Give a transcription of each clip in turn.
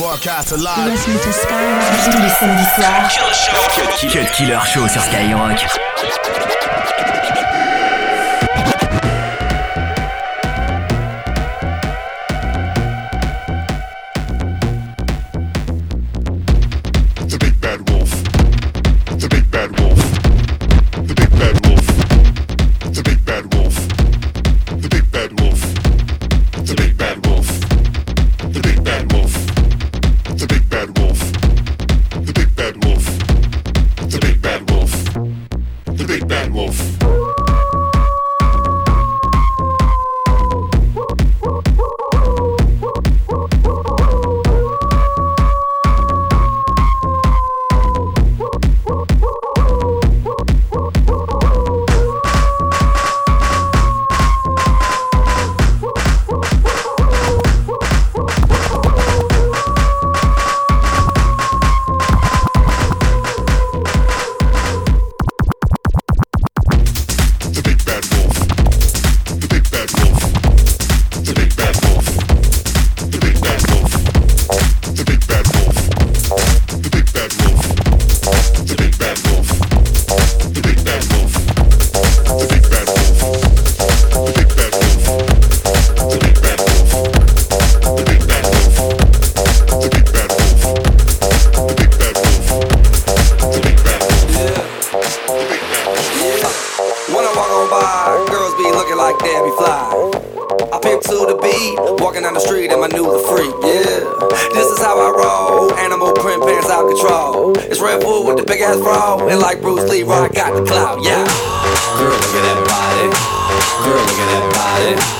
Broadcast live. Listen to Skyrock tous les samedis soirs. Cut Killer Show sur Skyrock. Walk on by, girls be looking like Debbie Fly. I pimp to the beat, walking down the street and my new the freak, yeah. This is how I roll, animal print pants out control. It's Redfoo with the big ass bra, and like Bruce Lee, I got the clout, yeah. Girl, look at that body. Girl, look at that body.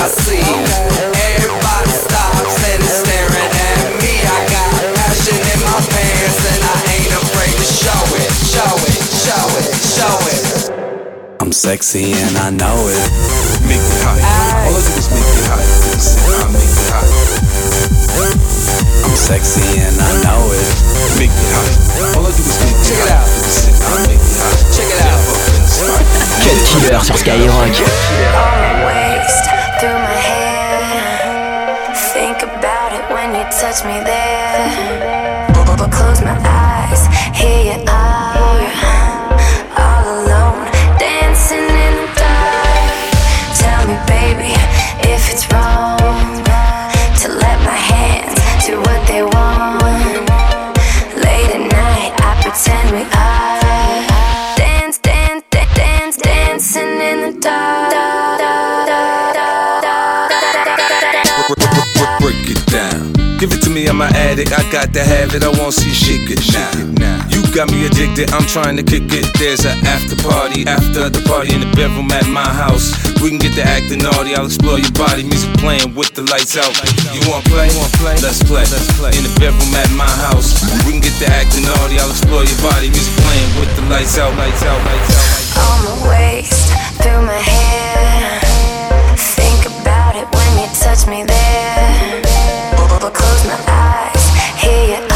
sexy and I know it. Make it hot. All I do is make it hot. I make it hot. I'm sexy and I know it. Make it hot. All I do is make it Check it hot. out. I make it hot. Check it out. Cut Killer sur Skyrock. waist through my hair. Think about it when you touch me there. Close my eyes, here you are, addict. I got to have it. I won't see shit get now. You got me addicted. I'm trying to kick it. There's an after party after the party in the bedroom at my house. We can get to acting naughty. I'll explore your body. Music playing with the lights out. You want play? Let's play. Let's play in the bedroom at my house. We can get to acting naughty. I'll explore your body. Music playing with the lights out. Lights out. Lights out. On my waist, through my hair. Think about it when you touch me there. Close my eyes, hear you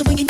So when you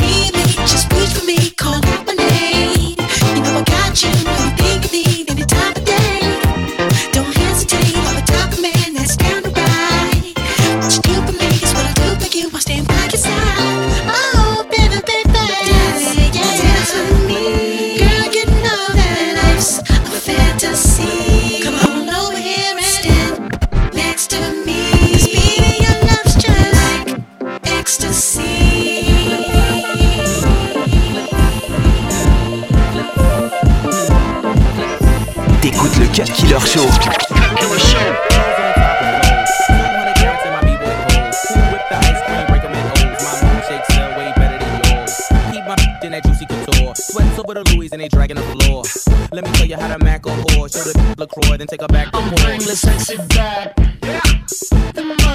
with a Louis and they dragging the floor. Let me tell you how to mac a whore. Show the LaCroix, then take her back I'm brainless and sexy back. Yeah.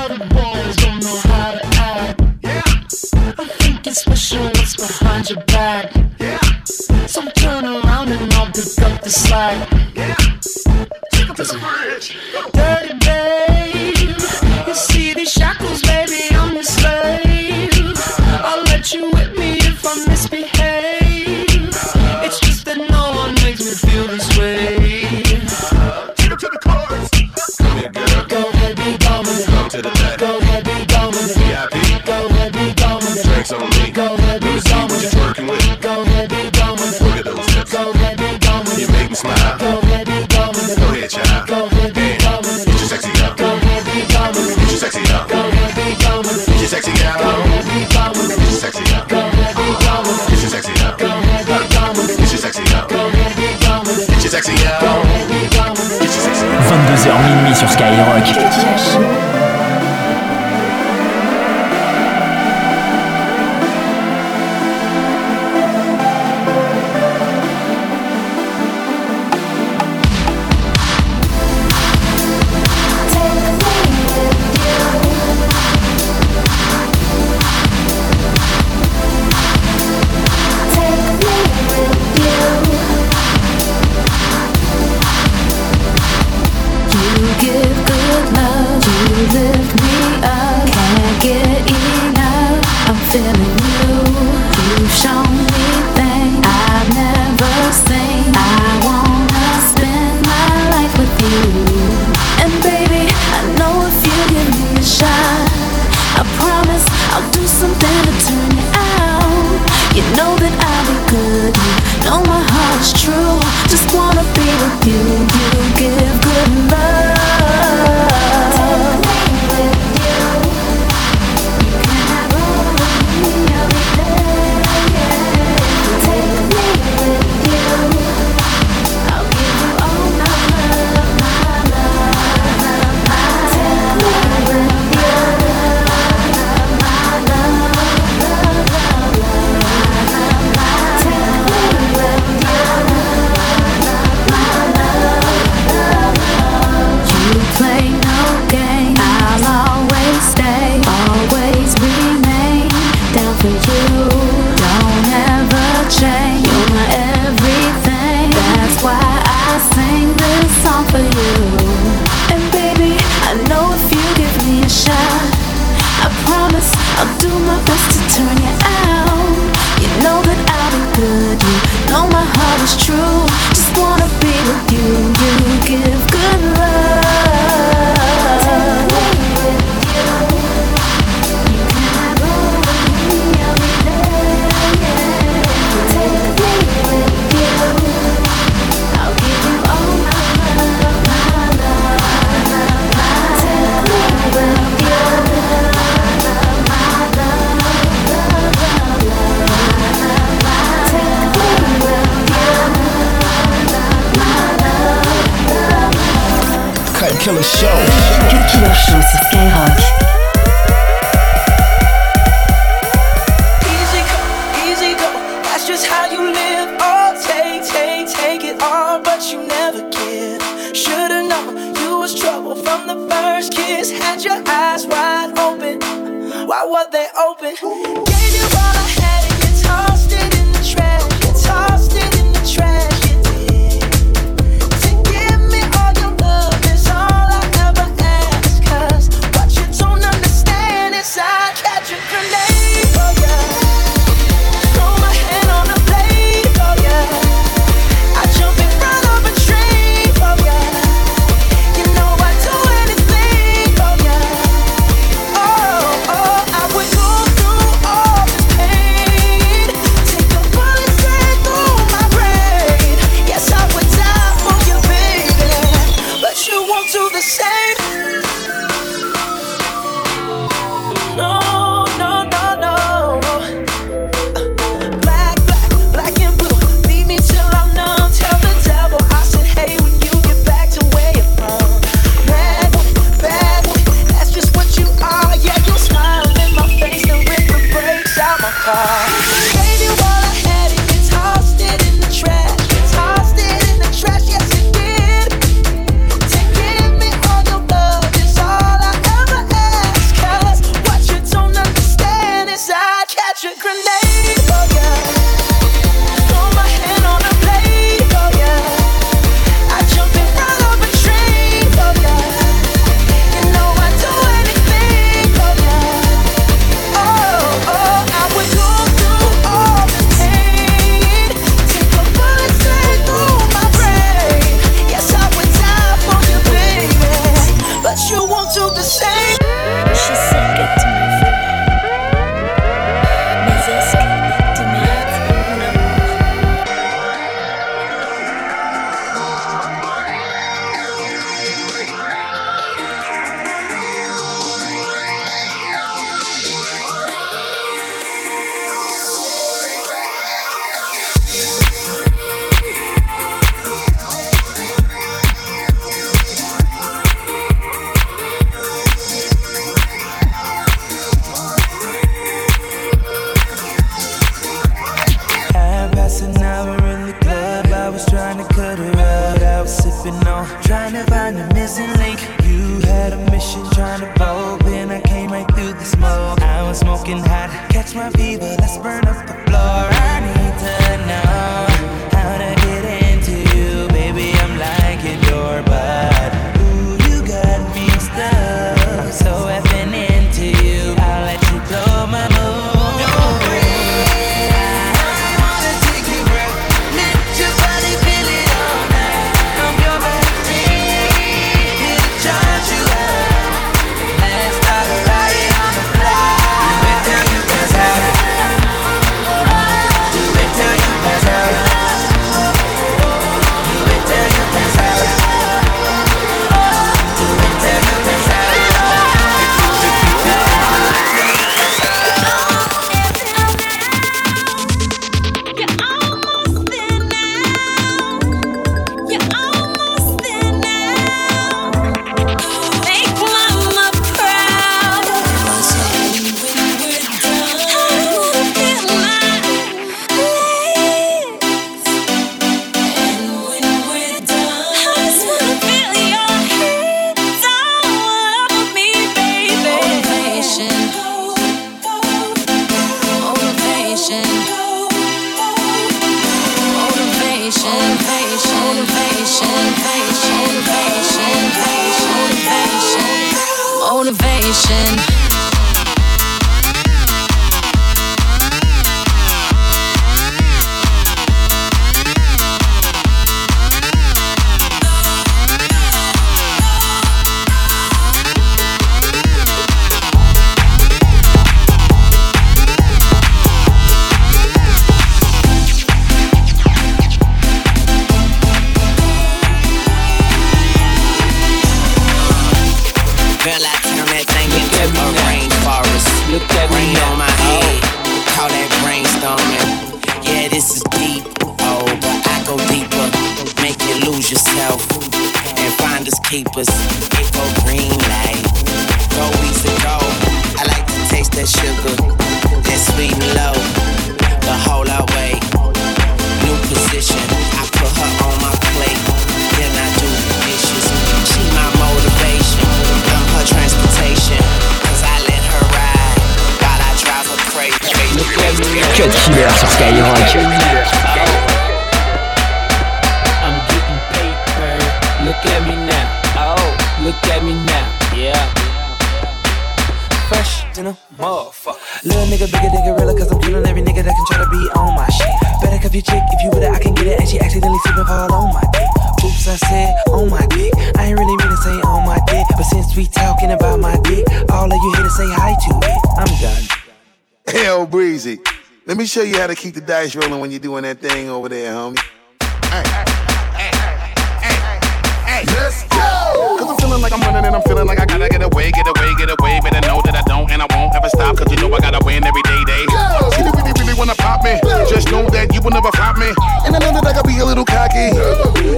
Other boys don't know how to act. Yeah. I think it's special what's behind your back. Yeah. So turn around and I'll pick up the slack. Yeah. Take up the bridge. Dirty babe. You see these shackles they open. Gave you all I had and it's all. Trying to find the missing link. You had a mission trying to vote, then I came right through the smoke. I was smoking hot, catch my fever, let's burn up the floor. I need to know. Cut Killer sur Skyrock. I'm getting paper. Look at me now. Oh, look at me now. Yeah. Fresh in a motherfucker. Little nigga, bigger than gorilla, cause I'm killing every nigga that can try to be on my shit. Better cuff your chick if you with it, I can get it. And she accidentally slipping fall on my dick. Oops, I said on my dick. I ain't really mean to say on my dick, but since we talking about my dick, all of you here to say hi to it. I'm done. Hell breezy show you how to keep the dice rolling when you're doing that thing over there, homie. Hey, hey, hey, hey, let's go! Cause I'm feeling like I'm running and I'm feeling like I gotta get away, get away, get away. I know that I don't and I won't ever stop. Cause you know I gotta win every day, day. You really, really wanna pop me. Just know that you will never flop me. And I know that I gotta be a little cocky.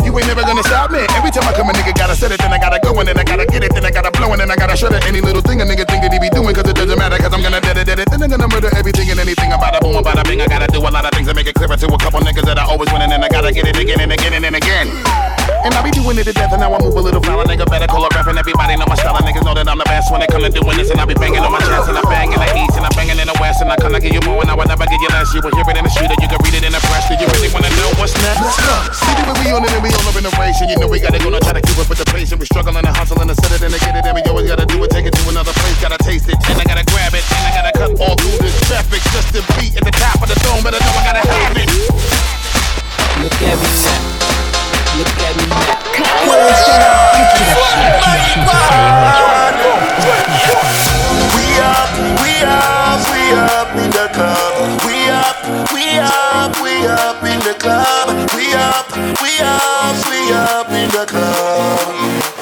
You ain't never gonna stop me. Every time I come, a nigga gotta set it, then I gotta go, and then I gotta get it, then I gotta blow, and then I gotta shut it. Any little thing a nigga think that he be doing, cause it doesn't matter, cause I'm gonna dead it, dead it. Then I'm gonna murder everything and anything about a boom, about a bing. I gotta do a lot of things to make it clearer to a couple niggas that I always win, and I gotta get it again and again and again. And I be doing it to death, and now I move a little flower. Nigga better call a ref, and everybody know my style. And niggas know that I'm the best when it come to doing this. And I be banging on my chest, and I bang in the east, and I banging in the west. And I kinda give you more, and I would never give you less. You will hear it in the street, or you can read it in the press. Do you really wanna know what's next? Let's go. See the way we on it, and we all up in the race. And you know we gotta go, now try to keep up with the pace. And we struggling and hustling and set it and to get it. And we always gotta do it, take it to another place. Gotta taste it, and I gotta grab it, and I gotta cut all through this traffic just to be at the top of the dome. Better know I gotta have it. Look at me now. Look at me now. We up, we up, we up in the club. We up, we up, we up in the club.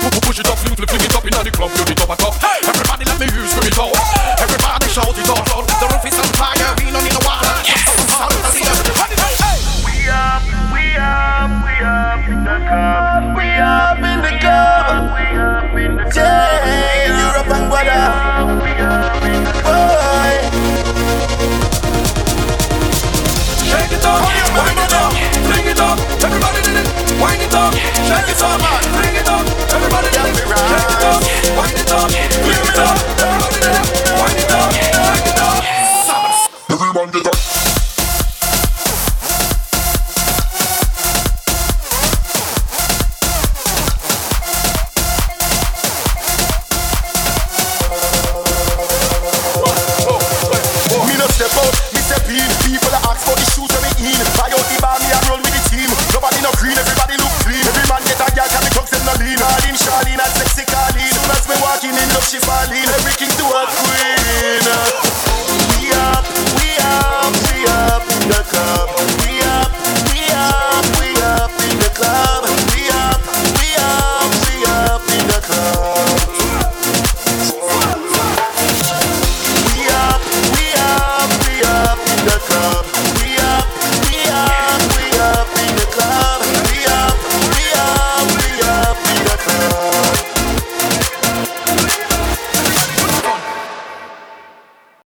Push it up, fling, fling, fling it up in the club, do it up top. Hey! Everybody let me use, scream it out. Hey! Everybody shout it out. Lord. The roof is on fire, we don't need no water. Yes! We up, we up, we up in the club. We up in the club. We up in the club. Yeah, Europe and Guada. Boy. Shake it up, wind it up, fling it up. Everybody did it, wind it up, shake it up, man. We're up.